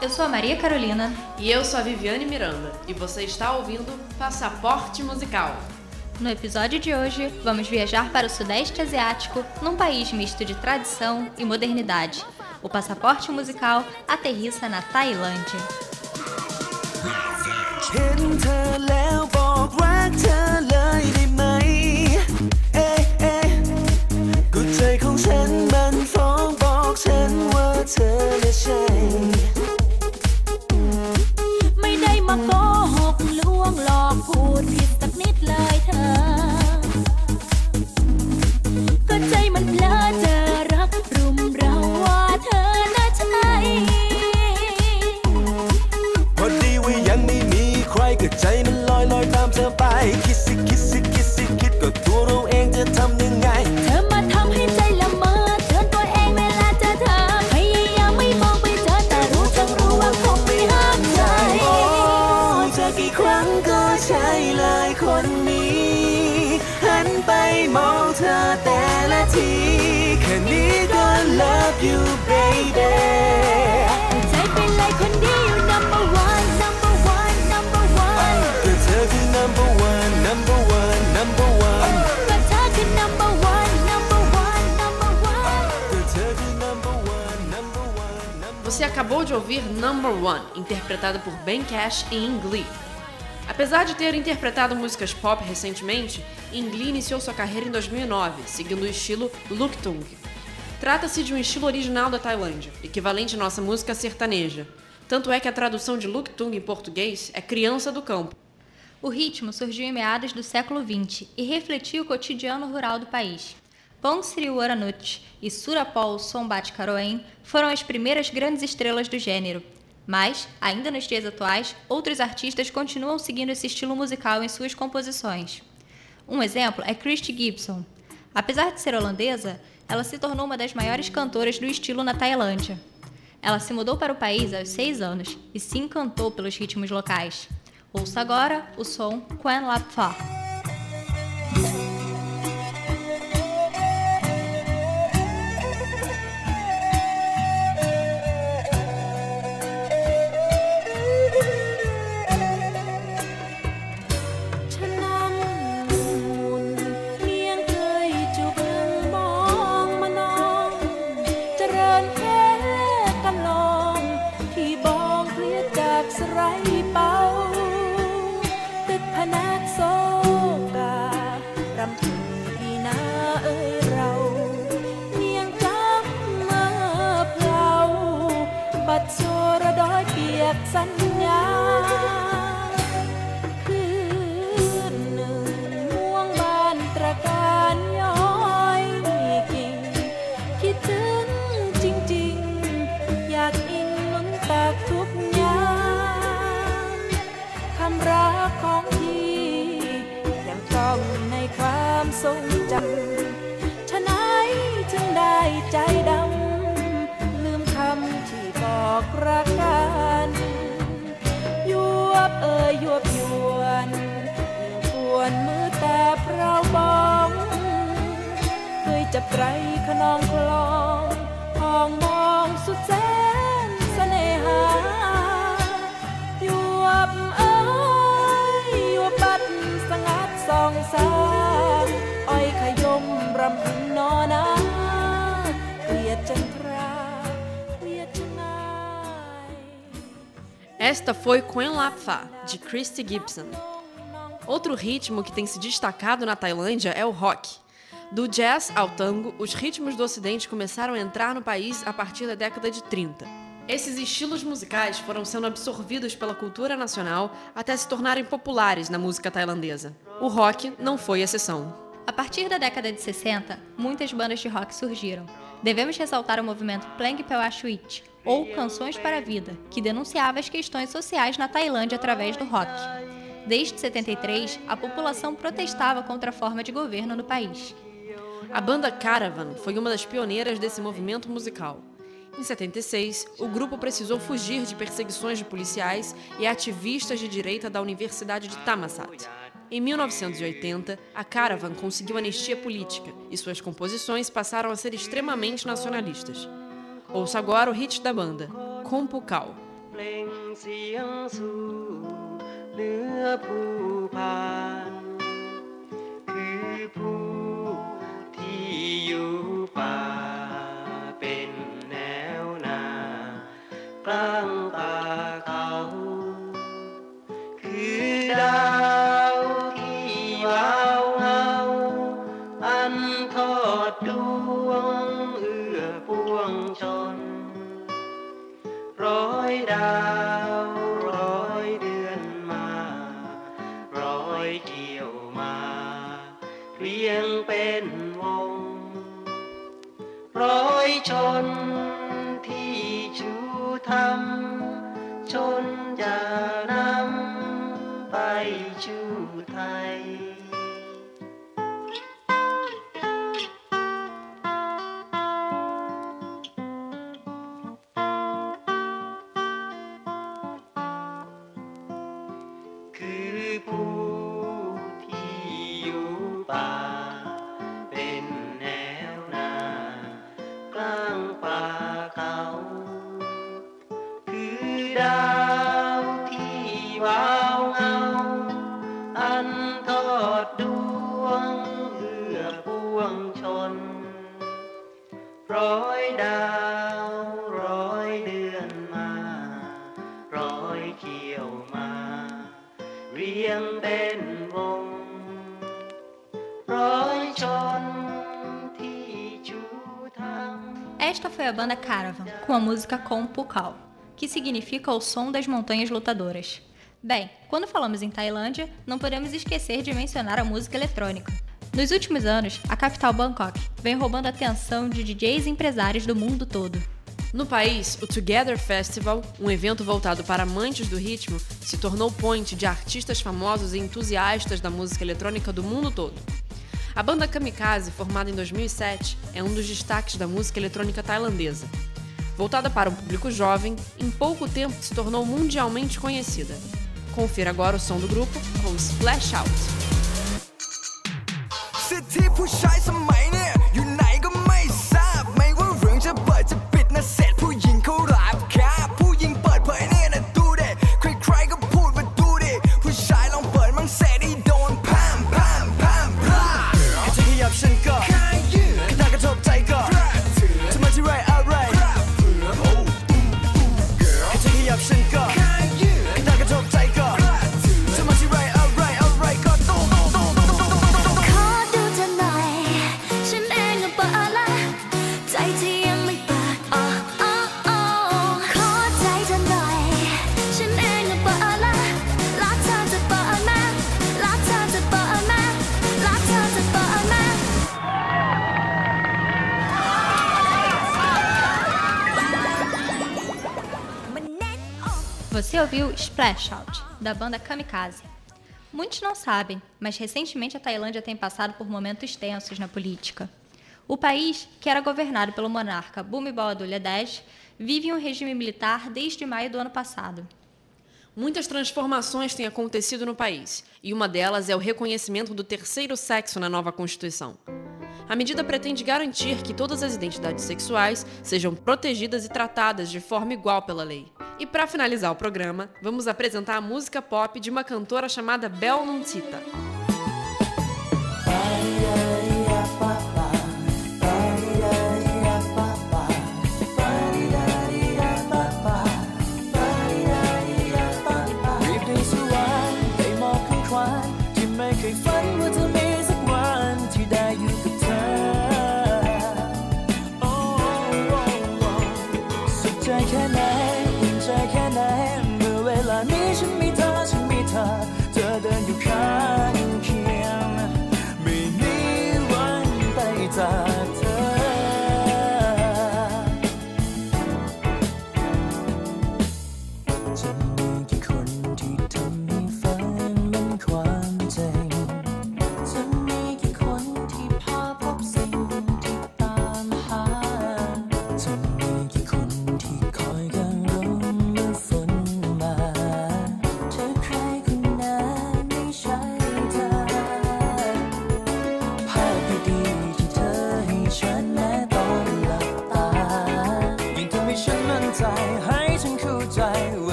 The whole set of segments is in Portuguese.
eu sou a Maria Carolina. E eu sou a Viviane Miranda. E você está ouvindo Passaporte Musical. No episódio de hoje, vamos viajar para o Sudeste Asiático, num país misto de tradição e modernidade. O passaporte musical aterrissa na Tailândia. Acabou de ouvir Number One, interpretada por Ben Cash e In Glee. Apesar de ter interpretado músicas pop recentemente, Glee iniciou sua carreira em 2009, seguindo o estilo Luktung, Trata-se de um estilo original da Tailândia, equivalente à nossa música sertaneja. Tanto é que a tradução de Luktung em português é criança do campo. O ritmo surgiu em meados do século XX e refletia o cotidiano rural do país. Pong Sriwaranut e Surapol Sombat Karoen foram as primeiras grandes estrelas do gênero. Mas, ainda nos dias atuais, outros artistas continuam seguindo esse estilo musical em suas composições. Um exemplo é Christy Gibson. Apesar de ser holandesa, ela se tornou uma das maiores cantoras do estilo na Tailândia. Ela se mudou para o país aos seis anos e se encantou pelos ritmos locais. Ouça agora o som Quan Lap Pha. ดสุรดอยเปียกสัญญาคืนหนึ่งม่วงบานตระการย้อยมีกิ่งคิดถึงจริงๆ อยากอิงล้นตากทุกยามคำรักของพี่ยังต้องในความทรงจำ รักกัยวบเอ่ยยวบยวนยวนมือแต่เพราบองเคยจับไรขนองคลองห้องมองสุดแสนเสน่หา ยวบเอ่ยยวบปัดสงัดสองสาอ้อยขยมรำพึง Esta foi Quen Lap Pha, de Christy Gibson. Outro ritmo que tem se destacado na Tailândia é o rock. Do jazz ao tango, os ritmos do ocidente começaram a entrar no país a partir da década de 30. Esses estilos musicais foram sendo absorvidos pela cultura nacional até se tornarem populares na música tailandesa. O rock não foi exceção. A partir da década de 60, muitas bandas de rock surgiram. Devemos ressaltar o movimento Plang Pewashuit, ou Canções para a Vida, que denunciava as questões sociais na Tailândia através do rock. Desde 73, a população protestava contra a forma de governo no país. A banda Caravan foi uma das pioneiras desse movimento musical. Em 76, o grupo precisou fugir de perseguições de policiais e ativistas de direita da Universidade de Thammasat. Em 1980, a Caravan conseguiu anistia política e suas composições passaram a ser extremamente nacionalistas. Ouça agora o hit da banda, Compucal. เปล่งเสียงสู่เนื้อผู้ อยดาวร้อยเดือนมา ร้อยเกี่ยวมาเรียงเป็นวง ร้อยชนที่ชูธรรมชน Esta foi a banda Caravan, com a música Kompucal, que significa o som das montanhas lutadoras. Bem, quando falamos em Tailândia, não podemos esquecer de mencionar a música eletrônica. Nos últimos anos, a capital Bangkok vem roubando a atenção de DJs e empresários do mundo todo. No país, o Together Festival, um evento voltado para amantes do ritmo, se tornou ponte de artistas famosos e entusiastas da música eletrônica do mundo todo. A banda Kamikaze, formada em 2007, é um dos destaques da música eletrônica tailandesa. Voltada para um público jovem, em pouco tempo se tornou mundialmente conhecida. Confira agora o som do grupo com Splash Out. Scheiße meinen. Você ouviu Splash Out, da banda Kamikaze. Muitos não sabem, mas recentemente a Tailândia tem passado por momentos tensos na política. O país, que era governado pelo monarca Bhumibol Adulyadej, vive um regime militar desde maio do ano passado. Muitas transformações têm acontecido no país, e uma delas é o reconhecimento do terceiro sexo na nova Constituição. A medida pretende garantir que todas as identidades sexuais sejam protegidas e tratadas de forma igual pela lei. E para finalizar o programa, vamos apresentar a música pop de uma cantora chamada Bel Nuncita.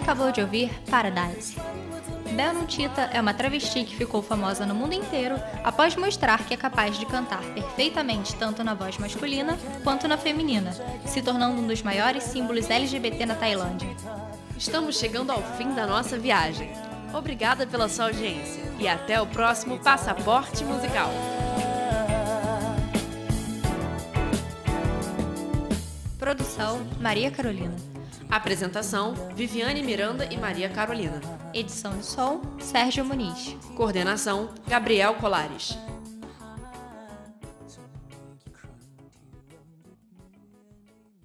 Acabou de ouvir Paradise. Bel Nuntita é uma travesti que ficou famosa no mundo inteiro após mostrar que é capaz de cantar perfeitamente tanto na voz masculina quanto na feminina, se tornando um dos maiores símbolos LGBT na Tailândia. Estamos chegando ao fim da nossa viagem. Obrigada pela sua audiência e até o próximo Passaporte Musical. Produção Maria Carolina. Apresentação: Viviane Miranda e Maria Carolina. Edição de som Sérgio Muniz. Coordenação: Gabriel Colares.